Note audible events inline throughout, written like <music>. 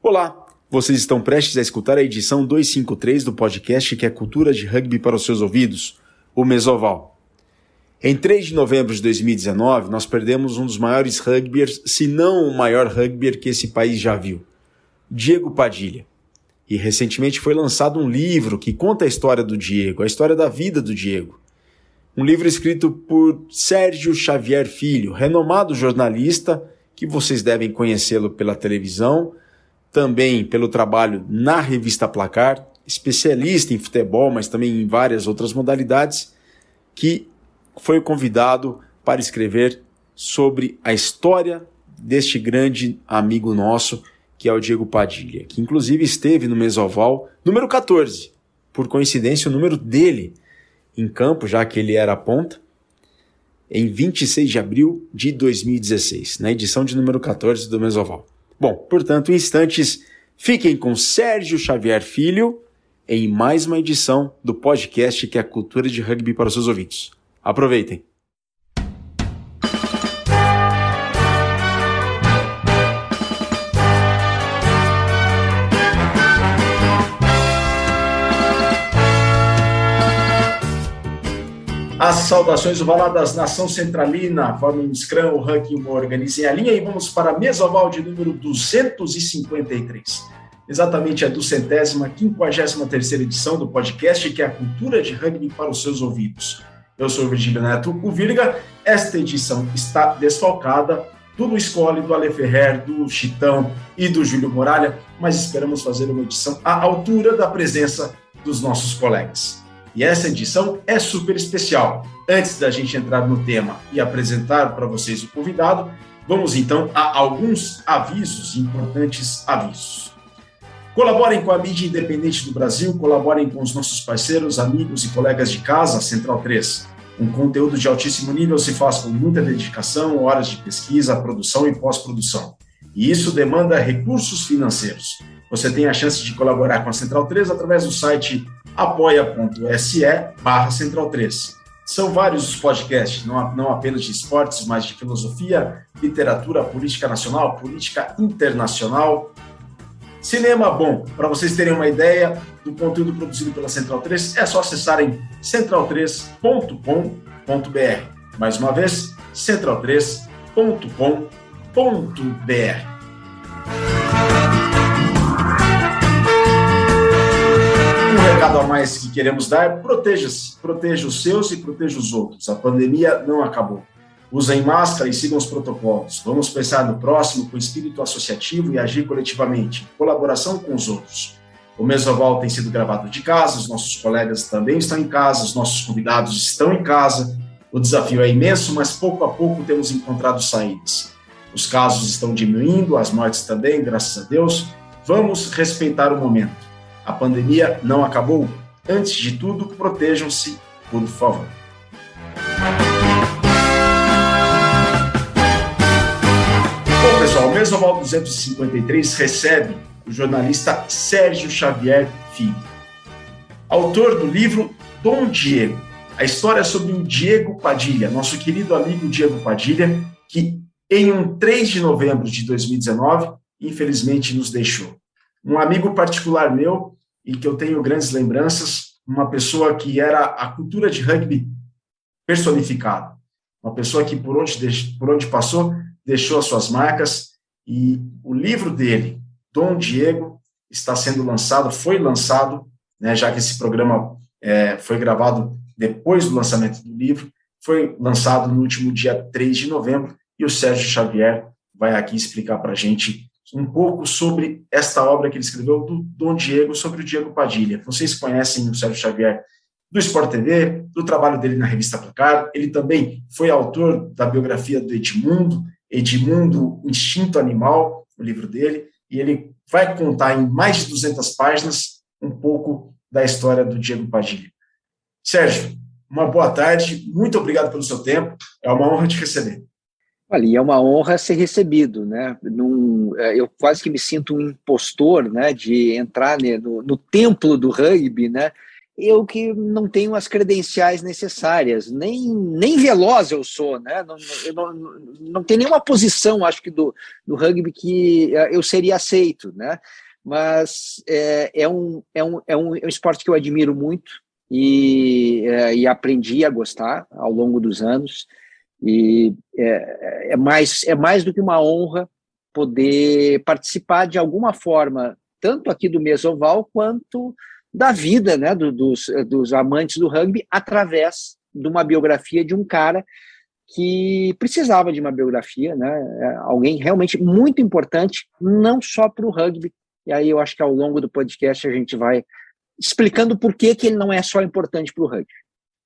Olá, vocês estão prestes a escutar a edição 253 do podcast que é Cultura de Rugby para os seus ouvidos, o Mesoval. Em 3 de novembro de 2019, nós perdemos um dos maiores rugbyers, se não o maior rugbyer que esse país já viu, Diego Padilha. E recentemente foi lançado um livro que conta a história do Diego, a história da vida do Diego. Um livro escrito por Sérgio Xavier Filho, renomado jornalista, que vocês devem conhecê-lo pela televisão, também pelo trabalho na revista Placar, especialista em futebol, mas também em várias outras modalidades, que foi convidado para escrever sobre a história deste grande amigo nosso, que é o Diego Padilha, que inclusive esteve no Mesoval número 14, por coincidência o número dele em campo, já que ele era a ponta, em 26 de abril de 2016, na edição de número 14 do Mesoval. Bom, portanto, em instantes, fiquem com Sérgio Xavier Filho em mais uma edição do podcast que é a cultura de rugby para os seus ouvintes. Aproveitem! As saudações ovaladas Nação Centralina, formem um Scrum, o ranking, uma organizem a linha e vamos para a mesa oval de número 253. Exatamente a duzentésima, quinquagésima terceira edição do podcast, que é a cultura de rugby para os seus ouvidos. Eu sou o Virgílio Neto, o Virga. Esta edição está desfalcada do Luiz do Ale Ferrer, do Chitão e do Júlio Moralha, mas esperamos fazer uma edição à altura da presença dos nossos colegas. E essa edição é super especial. Antes da gente entrar no tema e apresentar para vocês o convidado, vamos então a alguns avisos, importantes avisos. Colaborem com a mídia independente do Brasil, colaborem com os nossos parceiros, amigos e colegas de casa, Central 3. Um conteúdo de altíssimo nível se faz com muita dedicação, horas de pesquisa, produção e pós-produção. E isso demanda recursos financeiros. Você tem a chance de colaborar com a Central 3 através do site apoia.se barra Central 3. São vários os podcasts, não, apenas de esportes, mas de filosofia, literatura, política nacional, política internacional. Cinema bom, para vocês terem uma ideia do conteúdo produzido pela Central 3, é só acessarem central3.com.br. Mais uma vez, central3.com.br. recado a mais que queremos dar é proteja-se, proteja os seus e proteja os outros. A pandemia não acabou. Usem máscara e sigam os protocolos. Vamos pensar no próximo com espírito associativo e agir coletivamente, em colaboração com os outros. O Mesoval tem sido gravado de casa, os nossos colegas também estão em casa, os nossos convidados estão em casa. O desafio é imenso, mas pouco a pouco temos encontrado saídas. Os casos estão diminuindo, as mortes também, graças a Deus. Vamos respeitar o momento. A pandemia não acabou? Antes de tudo, protejam-se, por favor. Bom, pessoal, o Mesoval 253 recebe o jornalista Sérgio Xavier Filho, autor do livro Dom Diego, a história sobre o Diego Padilha, nosso querido amigo Diego Padilha, que em um 3 de novembro de 2019, infelizmente nos deixou. Um amigo particular meu, e que eu tenho grandes lembranças, uma pessoa que era a cultura de rugby personificada, uma pessoa que por onde, por onde passou deixou as suas marcas e o livro dele, Dom Diego, está sendo lançado, foi lançado, né, já que esse programa é, foi gravado depois do lançamento do livro, foi lançado no último dia 3 de novembro e o Sérgio Xavier vai aqui explicar para a gente um pouco sobre esta obra que ele escreveu do Dom Diego, sobre o Diego Padilha. Vocês conhecem o Sérgio Xavier do Sport TV, do trabalho dele na revista Placar. Ele também foi autor da biografia do Edmundo, Edmundo, Instinto Animal, o livro dele, e ele vai contar em mais de 200 páginas um pouco da história do Diego Padilha. Sérgio, uma boa tarde, muito obrigado pelo seu tempo, é uma honra te receber. Olha, é uma honra ser recebido, né? Num, é, eu quase que me sinto um impostor, né? De entrar né, no, no templo do rugby, né? eu que não tenho as credenciais necessárias, nem, nem veloz eu sou, né? Não, eu não, não tenho nenhuma posição, acho que, do, do rugby que eh, eu seria aceito, né? Mas é, é, um, é, um, é, um, é um esporte que eu admiro muito e, é, e aprendi a gostar ao longo dos anos. E é, é, mais, é mais do que uma honra poder participar de alguma forma, tanto aqui do Mesoval quanto da vida né, do, dos, dos amantes do rugby através de uma biografia de um cara que precisava de uma biografia, né? Alguém realmente muito importante, não só para o rugby. E aí eu acho que ao longo do podcast a gente vai explicando por que, que ele não é só importante para o rugby.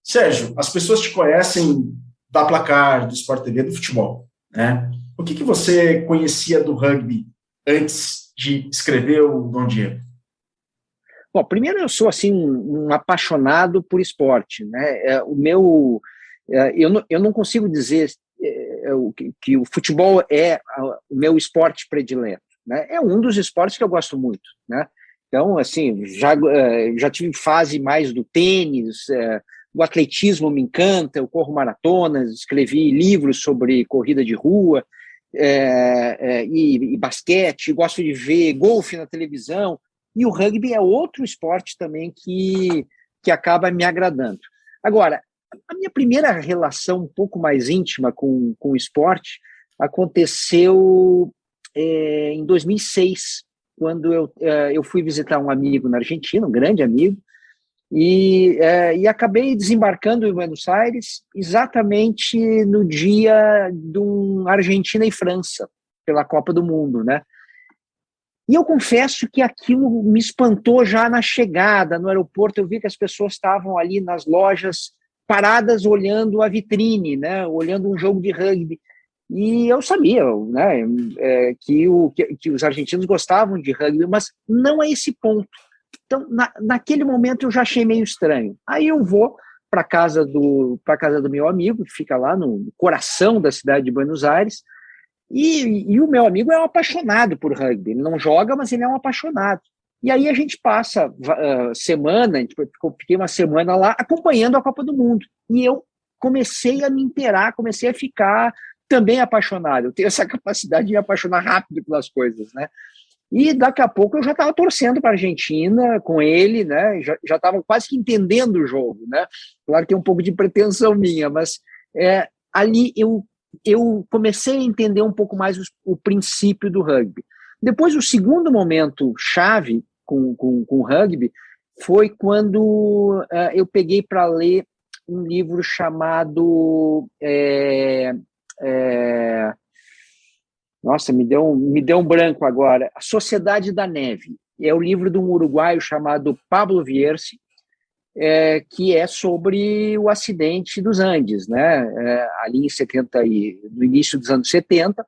Sérgio, as pessoas te conhecem da placar, do Sport TV, do futebol, né? O que, que você conhecia do rugby antes de escrever o Dom Diego? Bom, primeiro eu sou assim um apaixonado por esporte, né? É, o meu, é, eu, não, eu não consigo dizer é, que, o futebol é o meu esporte predileto, né? É um dos esportes que eu gosto muito, né? Então, assim, já já tive fase mais do tênis, o atletismo me encanta, eu corro maratonas, escrevi livros sobre corrida de rua e, e basquete, gosto de ver golfe na televisão. E o rugby é outro esporte também que, que acaba me agradando. Agora, a minha primeira relação um pouco mais íntima com, com o esporte aconteceu é, em 2006, quando eu, é, eu fui visitar um amigo na Argentina, um grande amigo, e, é, e acabei desembarcando em Buenos Aires exatamente no dia do Argentina e França, pela Copa do Mundo, né? E eu confesso que aquilo me espantou já na chegada no aeroporto. Eu vi que as pessoas estavam ali nas lojas paradas olhando a vitrine, né, olhando um jogo de rugby. E eu sabia né, é, que, o, que, que, os argentinos gostavam de rugby, mas não é esse ponto. Então, na, naquele momento, eu já achei meio estranho. Aí eu vou para casa do para casa do meu amigo, que fica lá no coração da cidade de Buenos Aires, e, e, o meu amigo é um apaixonado por rugby. Ele não joga, mas ele é um apaixonado. E aí a gente passa uh, semana, gente fiquei uma semana lá acompanhando a Copa do Mundo. E eu comecei a me inteirar, comecei a ficar também apaixonado. Eu tenho essa <laughs> capacidade de me apaixonar rápido pelas coisas, né? E daqui a pouco eu já estava torcendo para a Argentina com ele, né? Já estava quase que entendendo o jogo, né? Claro que é um pouco de pretensão minha, mas é, ali eu eu comecei a entender um pouco mais o, o princípio do rugby. Depois, o segundo momento chave com, com, com o rugby foi quando uh, eu peguei para ler um livro chamado. É, é, nossa, me deu, um, me deu um branco agora. A Sociedade da Neve. É o livro de um uruguaio chamado Pablo Vierce, é, que é sobre o acidente dos Andes, né? É, ali em 70 e no início dos anos 70.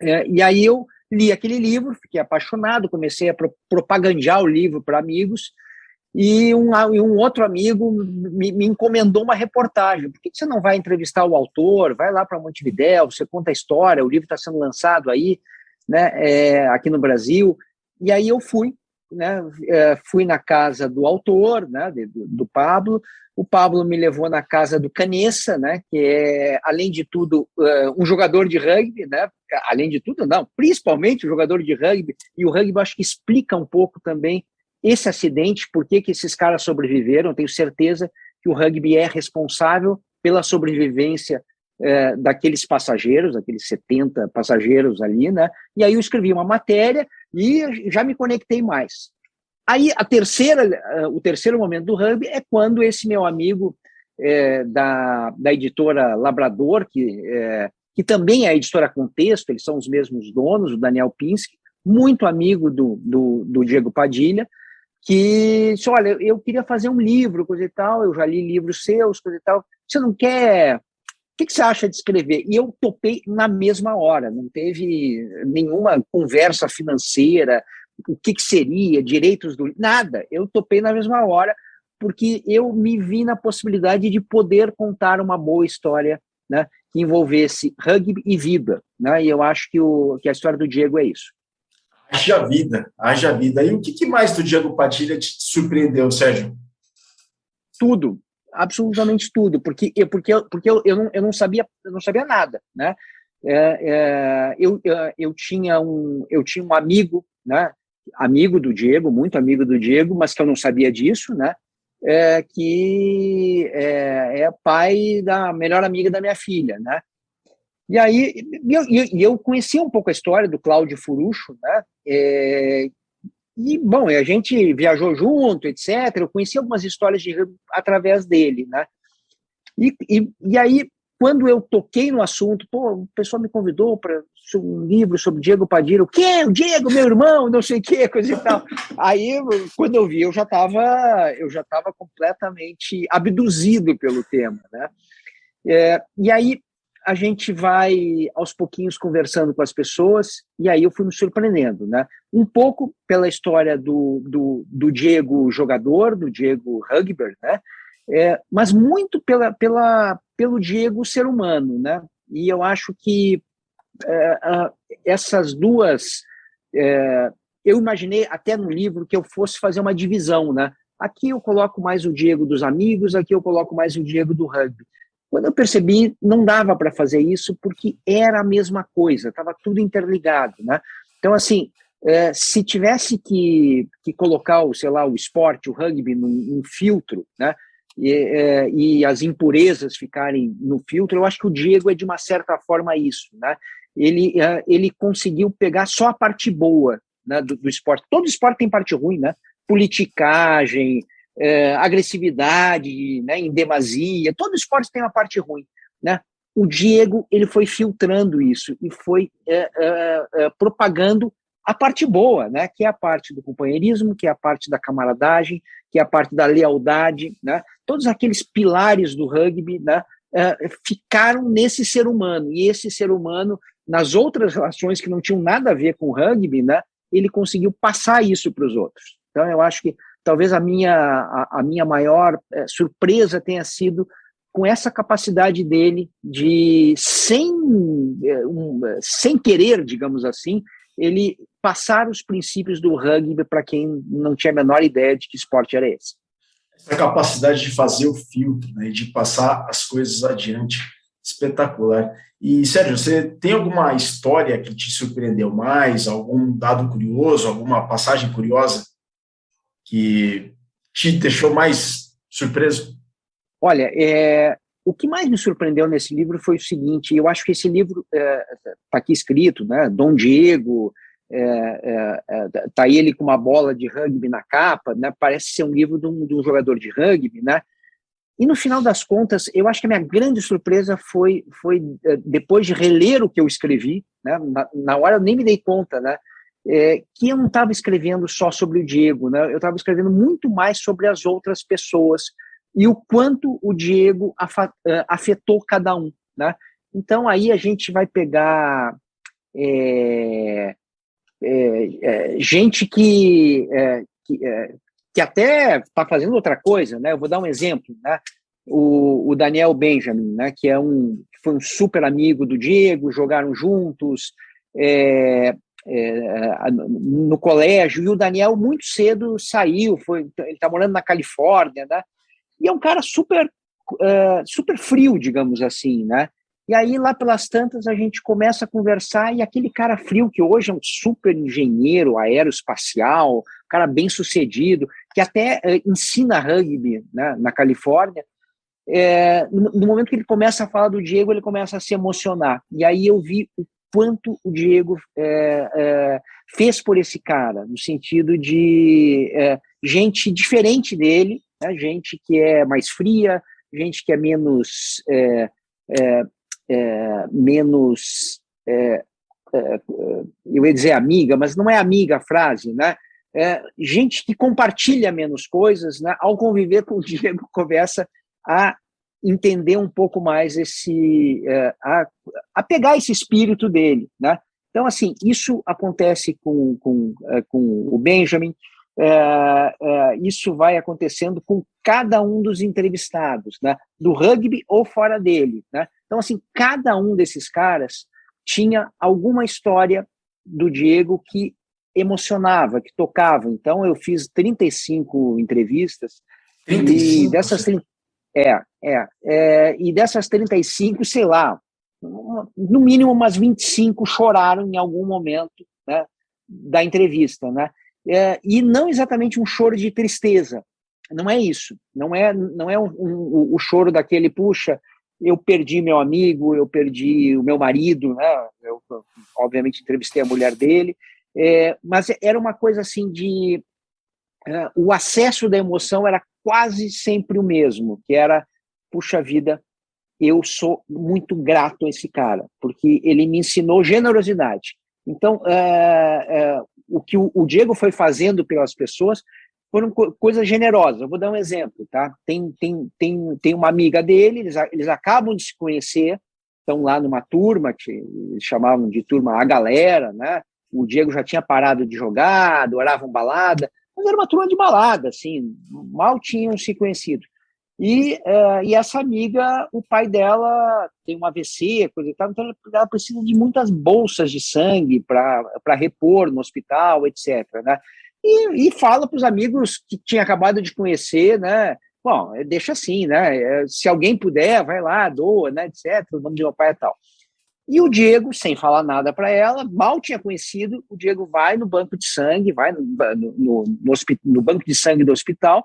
É, e aí eu li aquele livro, fiquei apaixonado, comecei a pro, propagandear o livro para amigos. E um, um, outro amigo me, me, encomendou uma reportagem. Por que você não vai entrevistar o autor? Vai lá para Montevidéu, você conta a história, o livro está sendo lançado aí, né, é, aqui no Brasil. E aí eu fui, né, é, fui na casa do autor, né, do, do, Pablo. O Pablo me levou na casa do Canessa, né, que é, além de tudo, é, um jogador de rugby, né, além de tudo, não, principalmente um jogador de rugby, e o rugby acho que explica um pouco também esse acidente, por que, que esses caras sobreviveram. Tenho certeza que o rugby é responsável pela sobrevivência é, daqueles passageiros, aqueles 70 passageiros ali, né? E aí eu escrevi uma matéria e já me conectei mais. Aí a terceira, o terceiro momento do rugby é quando esse meu amigo é, da, da editora Labrador, que, é, que também é a editora Contexto, eles são os mesmos donos, o Daniel Pinsky, muito amigo do, do, do Diego Padilha, que disse, olha, eu queria fazer um livro, coisa e tal, eu já li livros seus, coisa e tal, você não quer que, que você acha de escrever? E eu topei na mesma hora, não teve nenhuma conversa financeira, o que, que seria, direitos do. Nada, eu topei na mesma hora, porque eu me vi na possibilidade de poder contar uma boa história né, que envolvesse rugby e vida. Né, e eu acho que, o, que a história do Diego é isso. Haja vida, haja vida. E o que, mais do Diego Padilha te surpreendeu, Sérgio? tudo, absolutamente tudo, porque porque porque eu, eu, não, eu não sabia eu não sabia nada, né? É, é, eu, eu tinha um eu tinha um amigo, né? Amigo do Diego, muito amigo do Diego, mas que eu não sabia disso, né? É, que é, é pai da melhor amiga da minha filha, né? E aí eu, eu conhecia um pouco a história do Cláudio Furucho, né? É, e, bom, a gente viajou junto, etc. Eu conheci algumas histórias de através dele, né? E, e, e aí, quando eu toquei no assunto, pô, o pessoal me convidou para um livro sobre Diego Padilha. O quê? O Diego, meu irmão, não sei o quê, coisa e tal. Aí, quando eu vi, eu já estava eu já estava completamente abduzido pelo tema, né? É, e aí, a gente vai aos pouquinhos conversando com as pessoas e aí eu fui me surpreendendo, né? Um pouco pela história do, do, do Diego jogador, do Diego Rugber, né? É, mas muito pela, pela, pelo Diego ser humano, né? E eu acho que é, essas duas, é, eu imaginei até no livro que eu fosse fazer uma divisão, né? Aqui eu coloco mais o Diego dos amigos, aqui eu coloco mais o Diego do rugby. Quando eu percebi, não dava para fazer isso porque era a mesma coisa, estava tudo interligado, né? Então, assim, é, se tivesse que, que colocar, o, sei lá, o esporte, o rugby, num, num filtro, né? E, é, e, as impurezas ficarem no filtro, eu acho que o Diego é de uma certa forma isso, né? Ele, é, ele conseguiu pegar só a parte boa né, do, do esporte. Todo esporte tem parte ruim, né? Politicagem, é, agressividade, né, em demasia, todo esporte tem uma parte ruim, né? O Diego ele foi filtrando isso e foi é, é, é, propagando a parte boa, né? Que é a parte do companheirismo, que é a parte da camaradagem, que é a parte da lealdade, né? Todos aqueles pilares do rugby, né? É, ficaram nesse ser humano e esse ser humano nas outras relações que não tinham nada a ver com o rugby, né? Ele conseguiu passar isso para os outros. Então eu acho que talvez a minha, a, a minha maior é, surpresa tenha sido com essa capacidade dele de, sem, é, um, sem querer, digamos assim, ele passar os princípios do rugby para quem não tinha a menor ideia de que esporte era esse. Essa capacidade de fazer o filtro, né, de passar as coisas adiante, espetacular. E, Sérgio, você tem alguma história que te surpreendeu mais, algum dado curioso, alguma passagem curiosa que te deixou mais surpreso? Olha, é, o que mais me surpreendeu nesse livro foi o seguinte: eu acho que esse livro está é, tá aqui escrito, né? Dom Diego, é, é, é, tá ele com uma bola de rugby na capa, né? Parece ser um livro de um, de um, jogador de rugby, né? E no final das contas, eu acho que a minha grande surpresa foi, foi é, depois de reler o que eu escrevi, né? Na, na hora eu nem me dei conta, né? É, que eu não estava escrevendo só sobre o Diego, né? eu estava escrevendo muito mais sobre as outras pessoas e o quanto o Diego é, afetou cada um. Né? Então aí a gente vai pegar é, é, é gente que, é, que, que, até está fazendo outra coisa. Né? Eu vou dar um exemplo. Né? O, o Daniel Benjamin, né? que é um, foi um super amigo do Diego, jogaram juntos. É, é, no colégio, e o Daniel muito cedo saiu, foi, ele está morando na Califórnia, né? E é um cara super, uh, super frio, digamos assim, né? E aí, lá pelas tantas, a gente começa a conversar, e aquele cara frio, que hoje é um super engenheiro aeroespacial, cara bem sucedido, que até uh, ensina rugby né, na Califórnia, é, no, momento que ele começa a falar do Diego, ele começa a se emocionar. E aí eu vi o quanto o Diego é, é, fez por esse cara, no sentido de é, gente diferente dele, né, gente que é mais fria, gente que é menos é, é, é, menos eu ia dizer amiga, mas não é amiga a frase, né? gente que compartilha menos coisas, né? Ao conviver com o Diego começa a entender um pouco mais esse é, a, a, pegar esse espírito dele, né? Então assim isso acontece com, com, é, com o Benjamin, é, é, isso vai acontecendo com cada um dos entrevistados, né? Do rugby ou fora dele, né? Então assim cada um desses caras tinha alguma história do Diego que emocionava, que tocava. Então eu fiz 35 entrevistas 35, e dessas 30, é, é, é, e dessas 35, sei lá, no mínimo umas 25 choraram em algum momento né, da entrevista, né? É, e não exatamente um choro de tristeza, não é isso, não é, não é um, um, o choro daquele, puxa, eu perdi meu amigo, eu perdi o meu marido, né? Eu, obviamente, entrevistei a mulher dele, é, mas era uma coisa assim de. É, o acesso da emoção era quase sempre o mesmo, que era, puxa vida, eu sou muito grato a esse cara, porque ele me ensinou generosidade. Então, é, é, o que o, Diego foi fazendo pelas pessoas foram co coisas generosas. Eu vou dar um exemplo, tá? Tem, tem, tem, tem uma amiga dele, eles, eles acabam de se conhecer, estão lá numa turma, que eles chamavam de turma A Galera, né? O Diego já tinha parado de jogar, adoravam balada, mas era uma turma de balada, assim, mal tinham se conhecido. E, uh, e essa amiga, o pai dela tem um AVC, coisa e tal, então ela precisa de muitas bolsas de sangue para repor no hospital, etc. Né? e, e fala para os amigos que tinha acabado de conhecer, né? Bom, deixa assim, né? É, se alguém puder, vai lá, doa, né? Etc. O nome de meu pai é tal. E o Diego, sem falar nada para ela, mal tinha conhecido, o Diego vai no banco de sangue, vai no, no, no, no, banco de sangue do hospital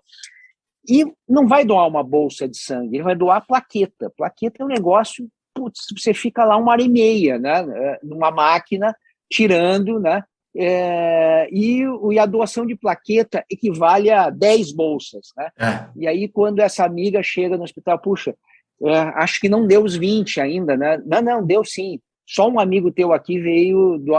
e não vai doar uma bolsa de sangue, ele vai doar plaqueta. Plaqueta é um negócio, putz, você fica lá uma hora e meia, né? É, numa máquina, tirando, né? É, e, e, a doação de plaqueta equivale a 10 bolsas. Né? É. E aí, quando essa amiga chega no hospital, puxa, acho que não deu os 20 ainda, né? Não, não, deu sim. Só um amigo teu aqui veio do,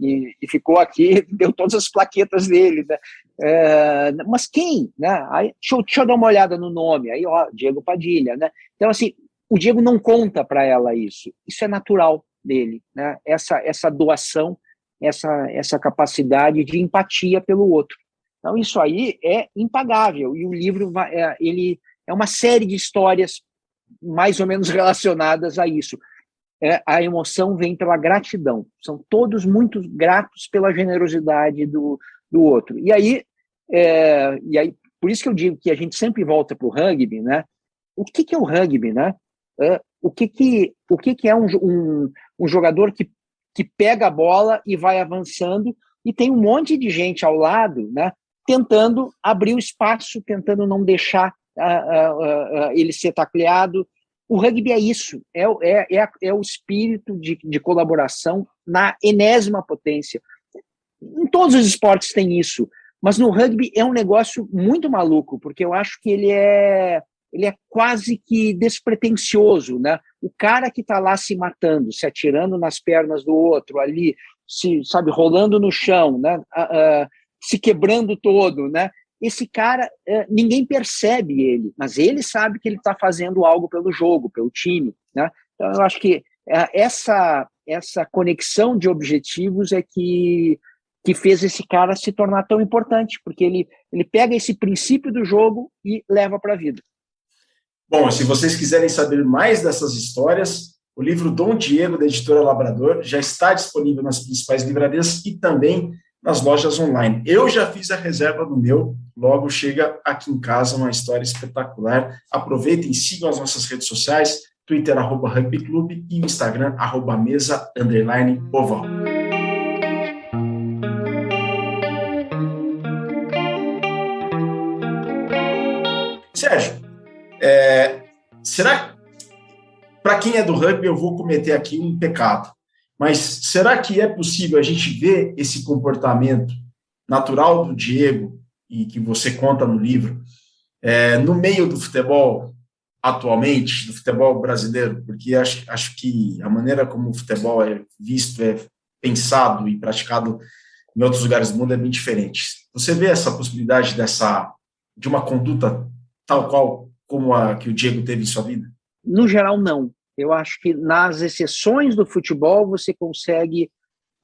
e, e, ficou aqui, <laughs> deu todas as plaquetas dele. Né? É, mas quem? Né? Aí, deixa, eu, deixa eu dar uma olhada no nome. Aí, ó, Diego Padilha. Né? Então, assim, o Diego não conta para ela isso. Isso é natural dele, né? Essa, essa doação essa, essa capacidade de empatia pelo outro. Então, isso aí é impagável. E o livro é, ele é uma série de histórias mais ou menos relacionadas a isso. É, a emoção vem pela gratidão. São todos muito gratos pela generosidade do, do outro. E aí, é, e aí, por isso que eu digo que a gente sempre volta para o rugby, né? O que, que é o rugby, né? É, o que, que, o que, que é um, um, um jogador que que pega a bola e vai avançando, e tem um monte de gente ao lado, né, tentando abrir o espaço, tentando não deixar ele ser tacleado. O rugby é isso, é, é, é, é o espírito de, de colaboração na enésima potência. Em todos os esportes tem isso, mas no rugby é um negócio muito maluco, porque eu acho que ele é ele é quase que despretensioso, né? O cara que está lá se matando, se atirando nas pernas do outro, ali, se sabe, rolando no chão, né? Uh, uh, se quebrando todo, né? Esse cara, uh, ninguém percebe ele, mas ele sabe que ele está fazendo algo pelo jogo, pelo time, né? Então eu acho que é, essa essa conexão de objetivos é que que fez esse cara se tornar tão importante, porque ele, ele pega esse princípio do jogo e leva para a vida. Bom, se vocês quiserem saber mais dessas histórias, o livro Dom Diego, da editora Labrador, já está disponível nas principais livrarias e também nas lojas online. Eu já fiz a reserva do meu, logo chega aqui em casa uma história espetacular. Aproveitem, sigam as nossas redes sociais, Twitter, arroba Rugby Clube e Instagram, arroba mesa, underline, oval. Sérgio, é, será para quem é do rugby, eu vou cometer aqui um pecado, mas será que é possível a gente ver esse comportamento natural do Diego e que você conta no livro é, no meio do futebol atualmente, do futebol brasileiro? Porque acho, acho que a maneira como o futebol é visto, é pensado e praticado em outros lugares do mundo é bem diferente. Você vê essa possibilidade dessa de uma conduta tal qual como a que o Diego teve em sua vida? No geral, não. Eu acho que nas exceções do futebol você consegue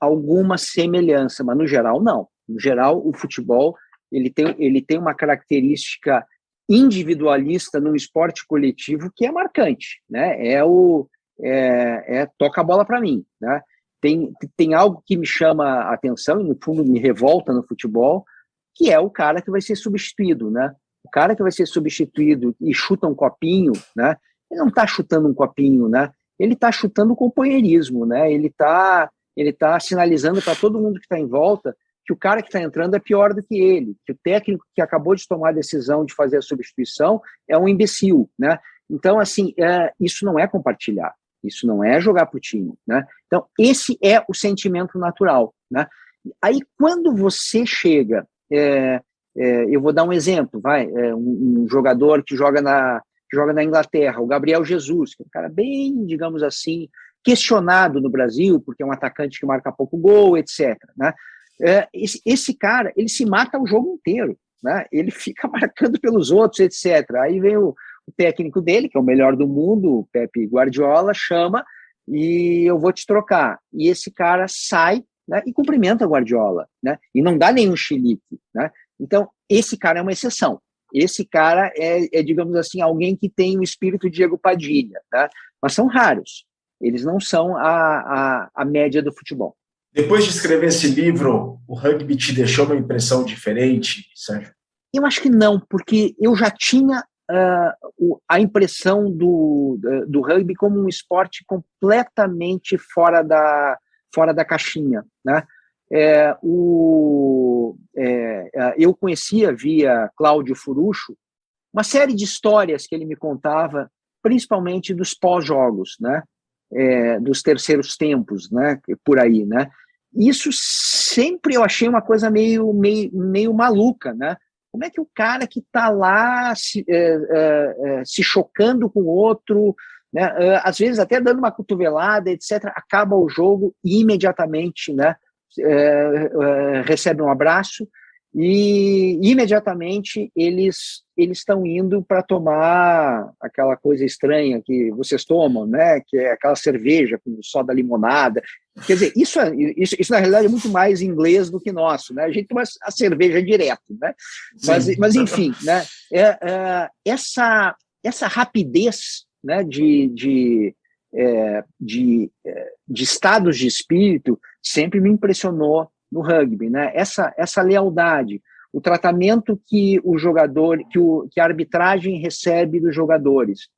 alguma semelhança, mas no geral, não. No geral, o futebol ele tem, ele tem uma característica individualista num esporte coletivo que é marcante, né? É o é, é toca a bola para mim, né? Tem, tem algo que me chama a atenção e no fundo me revolta no futebol, que é o cara que vai ser substituído, né? O cara que vai ser substituído e chuta um copinho, né? Ele não está chutando um copinho, né? Ele está chutando o companheirismo, né? Ele está ele tá sinalizando para todo mundo que está em volta que o cara que está entrando é pior do que ele, que o técnico que acabou de tomar a decisão de fazer a substituição é um imbecil, né? Então, assim, é, isso não é compartilhar, isso não é jogar para o time, né? Então, esse é o sentimento natural, né? Aí, quando você chega, é, é, eu vou dar um exemplo, vai, é, um, um, jogador que joga na joga na Inglaterra, o Gabriel Jesus, que é um cara bem, digamos assim, questionado no Brasil, porque é um atacante que marca pouco gol, etc. Né? É, esse, esse, cara, ele se mata o jogo inteiro, né? Ele <laughs> fica marcando pelos outros, etc. Aí vem o, o técnico dele, que é o melhor do mundo, o Pepe Guardiola, chama e eu vou te trocar. E esse cara sai né, e cumprimenta o Guardiola, né? E não dá nenhum chilique, né? Então, esse cara é uma exceção. Esse cara é, é digamos assim, alguém que tem o espírito de Diego Padilha, né? Mas são raros. Eles não são a, a, a média do futebol. Depois de escrever esse livro, o rugby te deixou uma impressão diferente, Sérgio? Eu acho que não, porque eu já tinha uh, a impressão do, do rugby como um esporte completamente fora da, fora da caixinha. Né? É, o, é, é eu conhecia via Cláudio Furucho uma série de histórias que ele me contava, principalmente dos pós-jogos, né? É, dos terceiros tempos, né? Por aí, né? Isso sempre eu achei uma coisa meio, meio, meio maluca, né? Como é que o cara que está lá se, é, é, se chocando com outro, né, às vezes até dando uma cotovelada, etc., acaba o jogo imediatamente né, é, recebe um abraço e imediatamente eles eles estão indo para tomar aquela coisa estranha que vocês tomam, né? Que é aquela cerveja com só da limonada. Quer dizer, isso, é, isso, isso na realidade é muito mais inglês do que nosso, né? A gente toma a cerveja direto, né? Mas, mas enfim, né? É, é, essa essa rapidez, né? De, de é, de, é, de estados de espírito sempre me impressionou no rugby, né? Essa essa lealdade, o tratamento que o jogador, que, o, que a arbitragem recebe dos jogadores.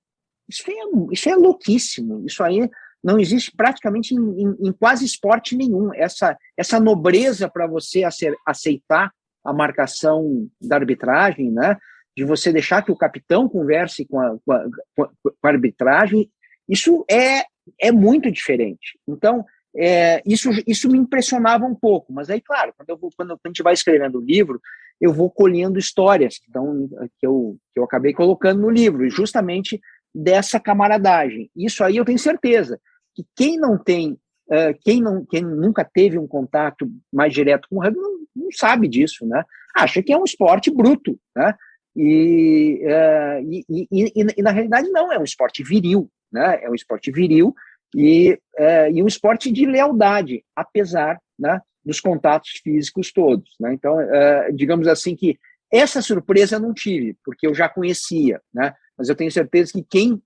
Isso é, isso é louquíssimo. Isso aí não existe praticamente em, em, em quase esporte nenhum. Essa, essa nobreza para você aceitar a marcação da arbitragem, né? de você deixar que o capitão converse com a, com a, com a arbitragem, isso é, é muito diferente. Então, é, isso, isso me impressionava um pouco, mas aí, claro, quando, eu vou, quando a gente vai escrevendo o livro, eu vou colhendo histórias então, que, eu, que eu acabei colocando no livro, justamente dessa camaradagem. Isso aí eu tenho certeza que quem não tem, uh, quem, não, quem nunca teve um contato mais direto com o rugby não, não sabe disso, né? Acha que é um esporte bruto, né? E, uh, e, e, e, e, na realidade não, é um esporte viril, né? É um esporte viril e, é, e um esporte de lealdade, apesar né, dos contatos físicos todos. Né? Então, é, digamos assim que essa surpresa eu não tive, porque eu já conhecia, né? mas eu tenho certeza que quem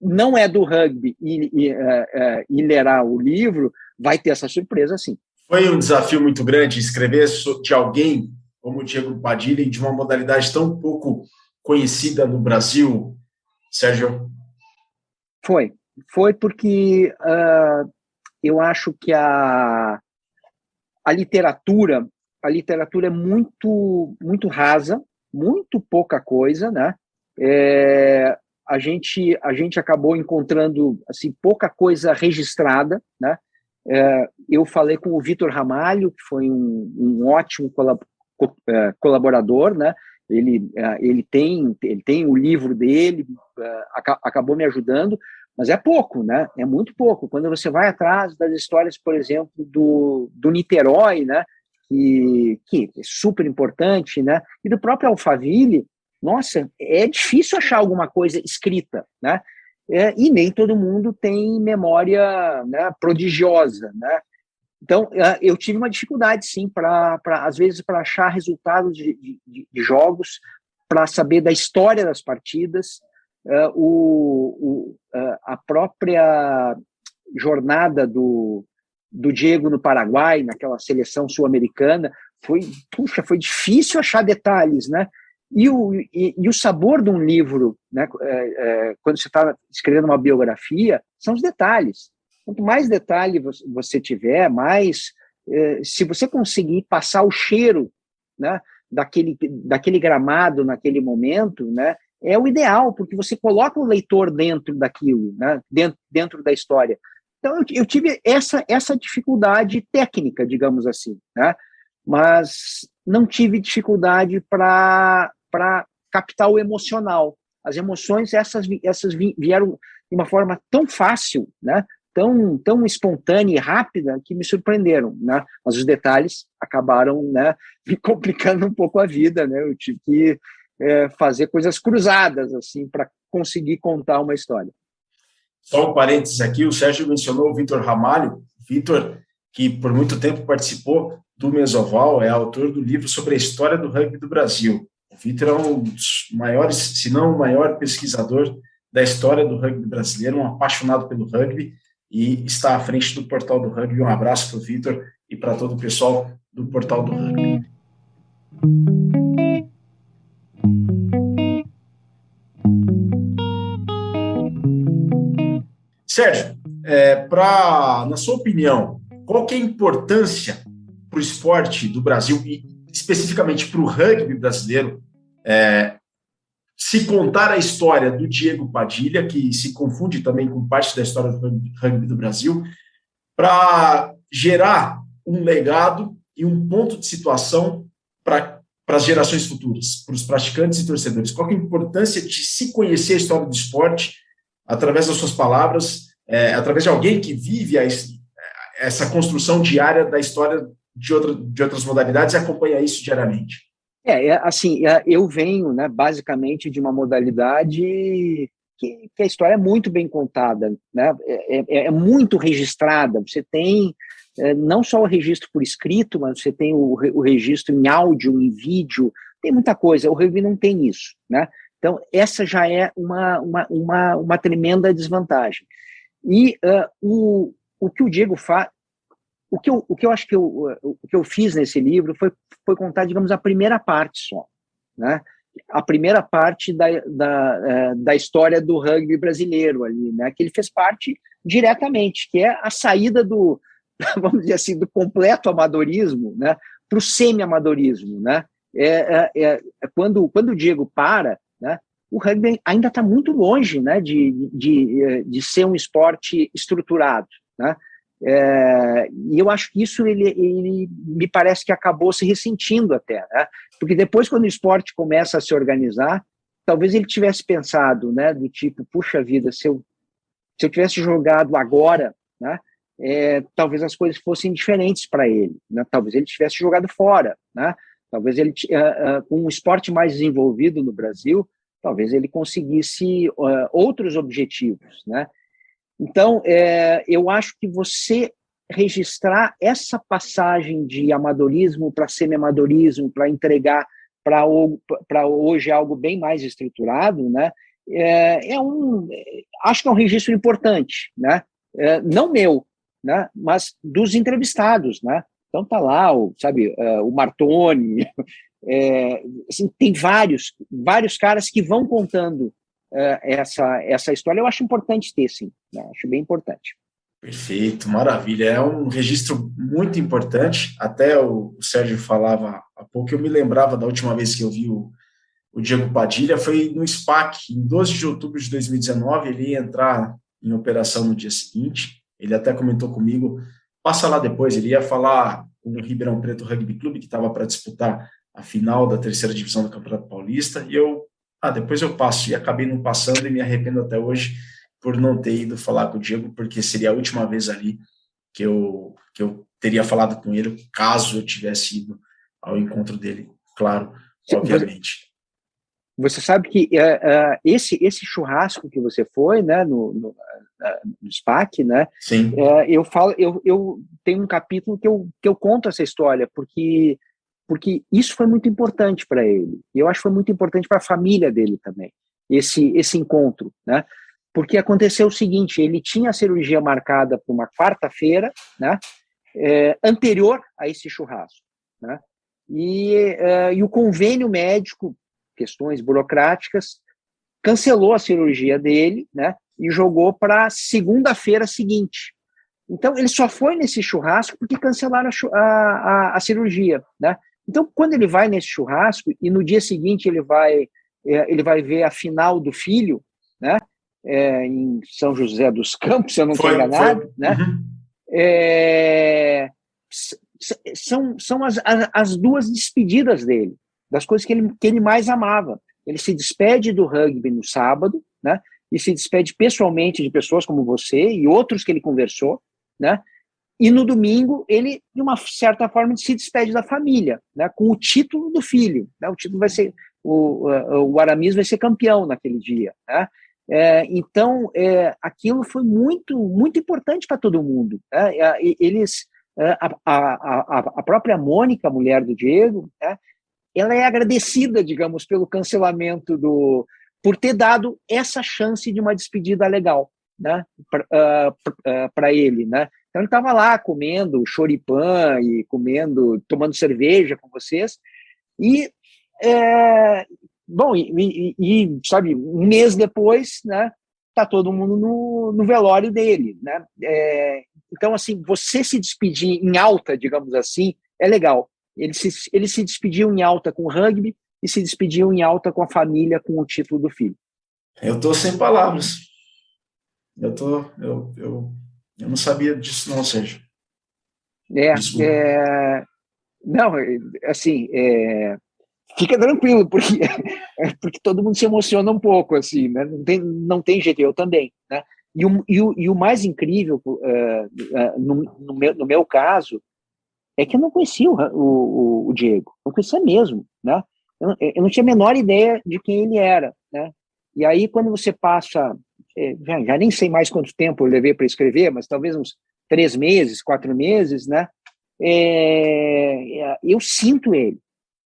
não é do rugby e, e, é e lerá o livro vai ter essa surpresa sim. Foi um desafio muito grande escrever de alguém como o Diego Padilha de uma modalidade tão pouco conhecida no Brasil, Sérgio? Foi, foi porque uh, eu acho que a, a literatura a literatura é muito muito rasa, muito pouca coisa, né? É, a gente a gente acabou encontrando assim pouca coisa registrada, né? É, eu falei com o Vitor Ramalho, que foi um, um ótimo colab é, colaborador, né? Ele, é, ele, tem, ele tem o livro dele, é, acabou me ajudando, mas é pouco, né? É muito pouco. Quando você vai atrás das histórias, por exemplo, do, do Niterói, né? Que, que é super importante, né? E do próprio Alphaville, nossa, é difícil achar alguma coisa escrita, né? É, e nem todo mundo tem memória né, prodigiosa, né? Então, é, eu tive uma dificuldade, sim, para, às vezes, para achar resultados de, de, de jogos, para saber da história das partidas, uh, o, o uh, a própria jornada do, do Diego no Paraguai, naquela seleção sul-americana, foi, puxa, foi difícil achar detalhes, né? E o, e, e o sabor de um livro, né, é, é, quando você está escrevendo uma biografia, são os detalhes. Quanto mais detalhe você tiver, mais. É, se você conseguir passar o cheiro né, daquele, daquele gramado naquele momento, né, é o ideal, porque você coloca o leitor dentro daquilo, né, dentro, dentro da história. Então, eu, tive essa, essa dificuldade técnica, digamos assim, né, mas não tive dificuldade para o emocional. As emoções, essas, essas vieram de uma forma tão fácil, né? Tão, tão espontânea e rápida que me surpreenderam, né? Mas os detalhes acabaram, né, <laughs> me complicando um pouco a vida, né? Eu tive que é, fazer coisas cruzadas assim para conseguir contar uma história. Só um parênteses aqui, o Sérgio mencionou o Vitor Ramalho, Vitor que por muito tempo participou do Mesoval, é autor do livro sobre a história do rugby do Brasil. O Vitor é um dos maiores, se não o maior pesquisador da história do rugby brasileiro, um apaixonado pelo rugby e está à frente do Portal do Rugby. Um abraço para o Vitor e para todo o pessoal do Portal do Rugby. Sérgio, é, pra, na sua opinião, qual é a importância para o esporte do Brasil e especificamente para o rugby brasileiro é, se contar a história do Diego Padilha, que se confunde também com parte da história do rugby do Brasil, para gerar um legado e um ponto de situação para as gerações futuras, para os praticantes e torcedores. Qual é a importância de se conhecer a história do esporte através das suas palavras, é, através de alguém que vive a, essa construção diária da história de, outra, de outras modalidades e acompanha isso diariamente? É, é, assim, é, eu venho, né, basicamente de uma modalidade que, que, a história é muito bem contada, né, é, é, é muito registrada. Você tem é, não só o registro por escrito, mas você tem o, o, registro em áudio, em vídeo, tem muita coisa. O rugby não tem isso, né? Então, essa já é uma, uma, uma, uma tremenda desvantagem. E uh, o, o que o Diego faz, o que eu, o que eu acho que eu, o que eu fiz nesse livro foi, foi contar, digamos, a primeira parte só, né? A primeira parte da, da, é, da história do rugby brasileiro ali, né? Que ele fez parte diretamente, que é a saída do, <laughs> vamos dizer assim, do completo amadorismo, né? Para o semi-amadorismo, né? É, é, é, é, quando, quando o Diego para, né? O rugby ainda está muito longe, né? De, de, de ser um esporte estruturado, né? É, e eu acho que isso ele, ele, me parece que acabou se ressentindo até, né? Porque depois, quando o esporte começa a se organizar, talvez ele tivesse pensado, né? Do tipo, puxa vida, se eu, se eu tivesse jogado agora, né? É, talvez as coisas fossem diferentes para ele, né? Talvez ele tivesse jogado fora, né? Talvez ele, uh, uh, com um esporte mais desenvolvido no Brasil, talvez ele conseguisse uh, outros objetivos, né? Então, é, eu acho que você registrar essa passagem de amadorismo para semi-amadorismo, para entregar para hoje algo bem mais estruturado, né? É, é, um, acho que é um registro importante, né? É, não meu, né? Mas dos entrevistados, né? Então tá lá, o, sabe, uh, o Martoni, <laughs> é, assim, tem vários, vários caras que vão contando uh, essa, essa história, eu acho importante ter, sim. Né? Acho bem importante. Perfeito, maravilha. É um registro muito importante. Até o, Sérgio falava há pouco, eu me lembrava da última vez que eu vi o, o Diego Padilha, foi no SPAC, em 12 de outubro de 2019. Ele ia entrar em operação no dia seguinte. Ele até comentou comigo, passa lá depois. Ele ia falar com o Ribeirão Preto Rugby Clube, que estava para disputar a final da terceira divisão do Campeonato Paulista, e eu ah, depois eu passo. E acabei não passando e me arrependo até hoje por não ter ido falar com o Diego, porque seria a última vez ali que eu, que eu teria falado com ele, caso eu tivesse ido ao encontro dele, claro, obviamente. Você sabe que uh, uh, esse esse churrasco que você foi, né, no, no, uh, no SPAC, né? Sim. eu falo, eu, eu tenho um capítulo que eu, que eu conto essa história, porque porque isso foi muito importante para ele. E eu acho que foi muito importante para a família dele também, esse, esse encontro, né? Porque aconteceu o seguinte, ele tinha a cirurgia marcada para uma quarta-feira, né? É, anterior a esse churrasco, né? E, é, e o convênio médico questões burocráticas, cancelou a cirurgia dele, né? E jogou para segunda-feira seguinte. Então, ele só foi nesse churrasco porque cancelaram a, a, a, cirurgia, né? Então, quando ele vai nesse churrasco e no dia seguinte ele vai é, ele vai ver a final do filho, né? É, em São José dos Campos, se eu não estou enganado, foi. né? Uhum. É, são são as, as, as, duas despedidas dele, das coisas que ele, que ele mais amava. Ele se despede do rugby no sábado, né? E se despede pessoalmente de pessoas como você e outros que ele conversou, né? E no domingo ele, de uma certa forma, se despede da família, né? Com o título do filho, né? O título vai ser o, o Aramis vai ser campeão naquele dia, né? É, então é, aquilo foi muito muito importante para todo mundo. Né? Eles é, a, a, a, própria Mônica, mulher do Diego, né? ela é agradecida, digamos, pelo cancelamento do por ter dado essa chance de uma despedida legal né, para uh, uh, ele, né? Então ele estava lá comendo choripã e comendo, tomando cerveja com vocês e é, bom e, e, e, sabe um mês depois, né? Tá todo mundo no, no velório dele, né? É, então assim você se despedir em alta, digamos assim, é legal. Ele se, ele se despediu em alta com o rugby e se despediu em alta com a família com o título do filho. Eu tô sem palavras. Eu tô, eu, eu, eu não sabia disso não, Sérgio. É, é não, assim, é, fica tranquilo, porque, <laughs> porque todo mundo se emociona um pouco, assim, né? Não tem, não tem jeito, eu também, né? E o, e o, e o mais incrível, uh, uh, no, no, meu, no meu caso, é que eu não conhecia o, o, o Diego, não conhecia mesmo, né? Eu, eu, não tinha a menor ideia de quem ele era, né? E aí, quando você passa é, já, já, nem sei mais quanto tempo eu levei para escrever, mas talvez uns três meses, quatro meses, né? É, é, eu sinto ele,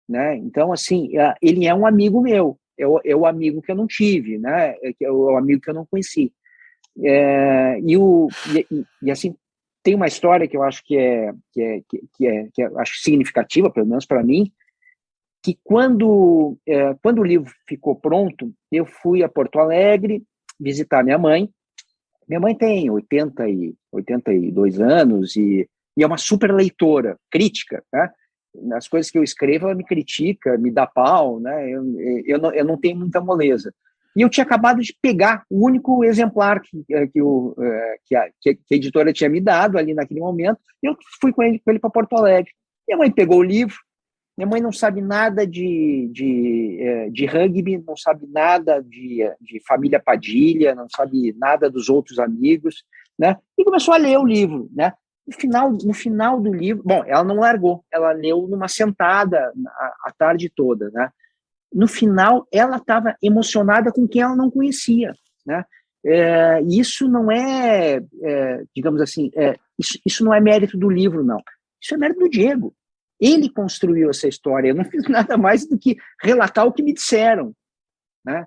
né? Então, assim, é, ele é um amigo meu, é o, é o amigo que eu não tive, né? É o amigo que eu não conheci. É, e, o, e, e, assim, tem uma história que eu acho que é, que é, que é, que é acho significativa, pelo menos para mim, que quando, é, quando o livro ficou pronto, eu fui a Porto Alegre, visitar minha mãe. Minha mãe tem 80 e 82 anos e, e é uma super leitora, crítica, né? Nas coisas que eu escrevo, ela me critica, me dá pau, né? Eu, eu, não, eu não tenho muita moleza. E eu tinha acabado de pegar o único exemplar que, que, o, é, que, a, que a editora tinha me dado ali naquele momento. Eu fui com ele, com ele para Porto Alegre. Minha mãe pegou o livro, minha mãe não sabe nada de, de, é, de rugby, não sabe nada de, de família Padilha, não sabe nada dos outros amigos, né? E começou a ler o livro, né? No final, no final do livro, bom, ela não largou, ela leu numa sentada a, a tarde toda, né? No final, ela estava emocionada com quem ela não conhecia, né? É, isso não é, é digamos assim, é, isso, isso não é mérito do livro, não. Isso é mérito do Diego. Ele construiu essa história. Eu não fiz <laughs> nada mais do que relatar o que me disseram. Né?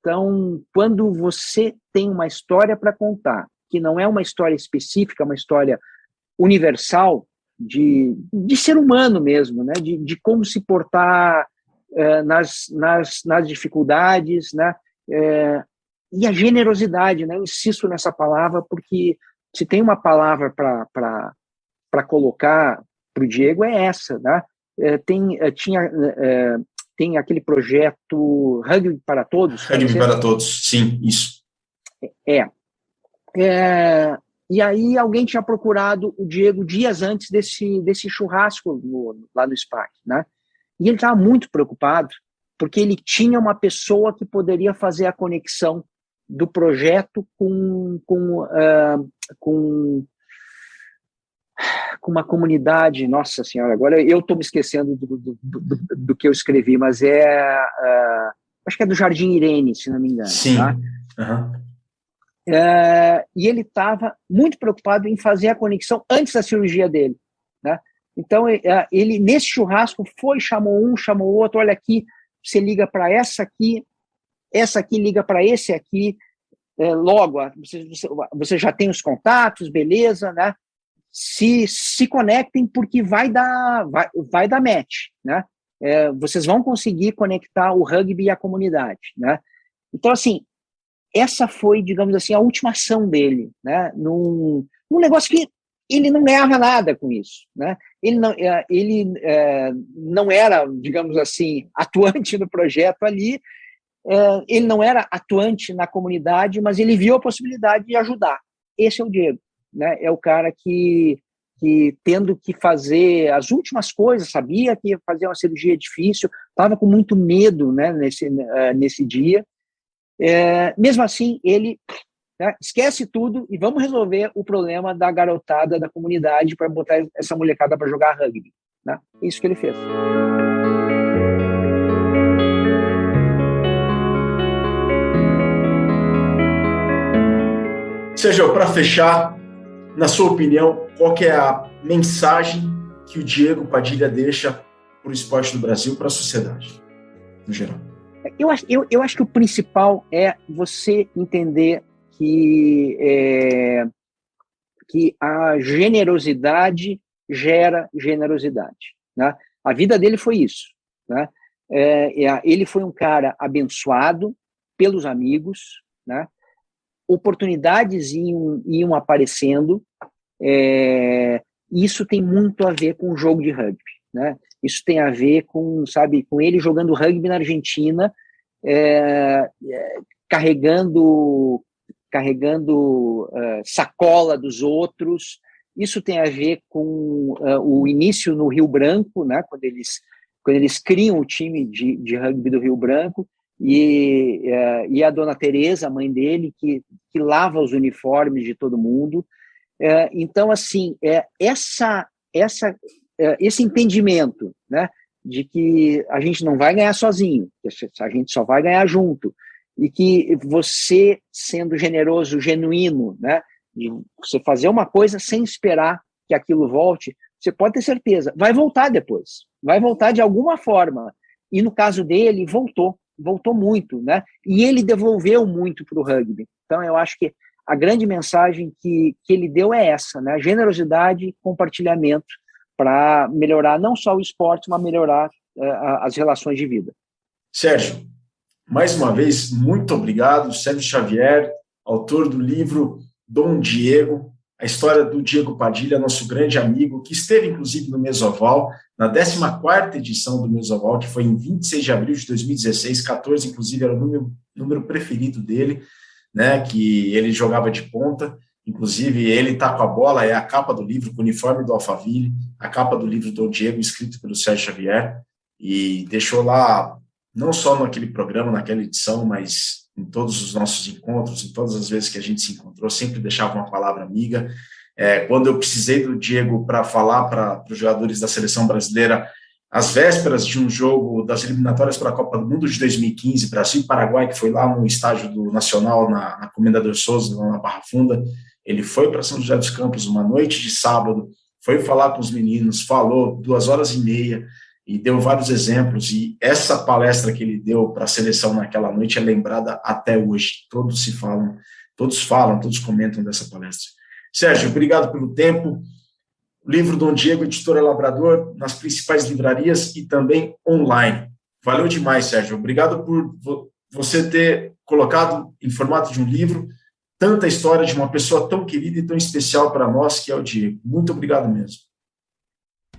Então, quando você tem uma história para contar, que não é uma história específica, uma história universal de, de ser humano mesmo, né? de, de como se portar é, nas, nas, nas dificuldades, né? É, e a generosidade, né? eu insisto nessa palavra, porque se tem uma palavra para colocar para o Diego é essa, né? É, tem, é, tinha, é, tem aquele projeto Rugby para Todos. Rugby para Todos, sim, isso. É. é. E aí alguém tinha procurado o Diego dias antes desse, desse churrasco no, lá no SPAC, né? E ele estava muito preocupado, porque ele tinha uma pessoa que poderia fazer a conexão do projeto com, com, uh, com com uma comunidade, nossa senhora, agora eu estou me esquecendo do, do, do, do, que eu escrevi, mas é, uh, acho que é do Jardim Irene, se não me engano. Sim. Tá? Uhum. Uh, e ele estava muito preocupado em fazer a conexão antes da cirurgia dele, né? Então uh, ele nesse churrasco foi chamou um, chamou outro, olha aqui, você liga para essa aqui, essa aqui liga para esse aqui, é, logo você, você já tem os contatos, beleza, né? Se, se conectem porque vai dar, vai, vai dar match, né? é, vocês vão conseguir conectar o rugby e a comunidade, né? Então, assim, essa foi, digamos assim, a última ação dele, né? Num, num negócio que ele não ganhava nada com isso, né? Ele não, é, ele é, não era, digamos assim, <laughs> atuante no projeto ali, é, ele não era atuante na comunidade, mas ele viu a possibilidade de ajudar. Esse é o Diego, né? É o cara que que tendo que fazer as últimas coisas, sabia que ia fazer uma cirurgia difícil, estava com muito medo né, nesse, uh, nesse dia. É, mesmo assim, ele né, esquece tudo e vamos resolver o problema da garotada da comunidade para botar essa molecada para jogar rugby. Né? Isso que ele fez. Sérgio, para fechar, na sua opinião, qual é a mensagem que o Diego Padilha deixa para o esporte do Brasil, para a sociedade, no geral? Eu eu, eu acho que o principal é você entender que, é, que a generosidade gera generosidade. Né? A vida dele foi isso. Né? É, é ele foi um cara abençoado pelos amigos, né? Oportunidades iam, iam aparecendo. É, isso tem muito a ver com o jogo de rugby, né? Isso tem a ver com, sabe, com ele jogando rugby na Argentina, é, é, carregando, carregando uh, sacola dos outros. Isso tem a ver com uh, o início no Rio Branco, né? Quando eles quando eles criam o time de, de rugby do Rio Branco e, uh, e a dona Teresa, a mãe dele, que, que lava os uniformes de todo mundo. Uh, então, assim, é, essa, essa, uh, esse entendimento né, de que a gente não vai ganhar sozinho, a gente só vai ganhar junto, e que você, sendo generoso, genuíno, né, de você fazer uma coisa sem esperar que aquilo volte, você pode ter certeza, vai voltar depois, vai voltar de alguma forma. E no caso dele, voltou voltou muito, né? E ele devolveu muito para o rugby. Então, eu acho que a grande mensagem que, que ele deu é essa, né? Generosidade e compartilhamento para melhorar não só o esporte, mas melhorar uh, as relações de vida. Sérgio, mais uma vez, muito obrigado. Sérgio Xavier, autor do livro Dom Diego, a história do Diego Padilha, nosso grande amigo, que esteve inclusive no Mesoval, na 14 edição do Mesoval, que foi em 26 de abril de 2016, 14 inclusive era o número, número preferido dele, né, que ele jogava de ponta, inclusive ele está com a bola, é a capa do livro, com o uniforme do Alphaville, a capa do livro do Diego, escrito pelo Sérgio Xavier, e deixou lá, não só naquele programa, naquela edição, mas em todos os nossos encontros, em todas as vezes que a gente se encontrou, sempre deixava uma palavra amiga. É, quando eu precisei do Diego para falar para os jogadores da seleção brasileira, às vésperas de um jogo das eliminatórias para a Copa do Mundo de 2015, Brasil e Paraguai, que foi lá no estádio do Nacional, na, na Comendador Souza, na Barra Funda, ele foi para São José dos Campos uma noite de sábado, foi falar com os meninos, falou duas horas e meia, e deu vários exemplos. E essa palestra que ele deu para a seleção naquela noite é lembrada até hoje. Todos se falam, todos falam, todos comentam dessa palestra. Sérgio, obrigado pelo tempo. Livro Dom Diego, editora Labrador, nas principais livrarias e também online. Valeu demais, Sérgio. Obrigado por você ter colocado em formato de um livro tanta história de uma pessoa tão querida e tão especial para nós, que é o Diego. Muito obrigado mesmo.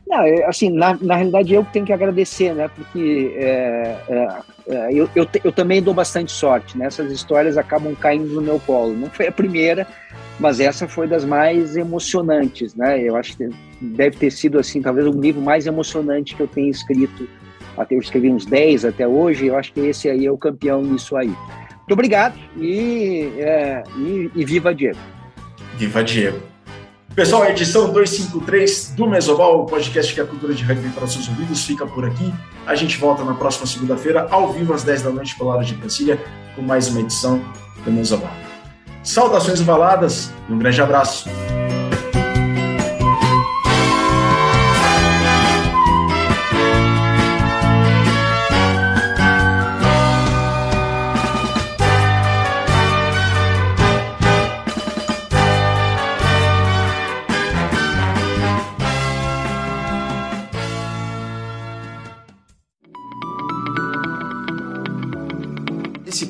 Não, assim, na, na realidade eu tenho que agradecer, né? Porque é, é, é, eu, eu, eu, também dou bastante sorte, né? Essas histórias acabam caindo no meu colo. Não foi a primeira, mas essa foi das mais emocionantes, né? Eu acho que deve ter sido, assim, talvez o livro mais emocionante que eu tenho escrito. Até eu escrevi uns 10 até hoje, eu acho que esse aí é o campeão nisso aí. Muito obrigado e, é, e, e viva Diego. Viva Diego. Pessoal, a edição 253 do Mesoval, o podcast que é a cultura de rugby para os seus ouvidos, fica por aqui. A gente volta na próxima segunda-feira, ao vivo, às 10 da noite, pela hora de Brasília, com mais uma edição do Mesoval. Saudações ovaladas e um grande abraço.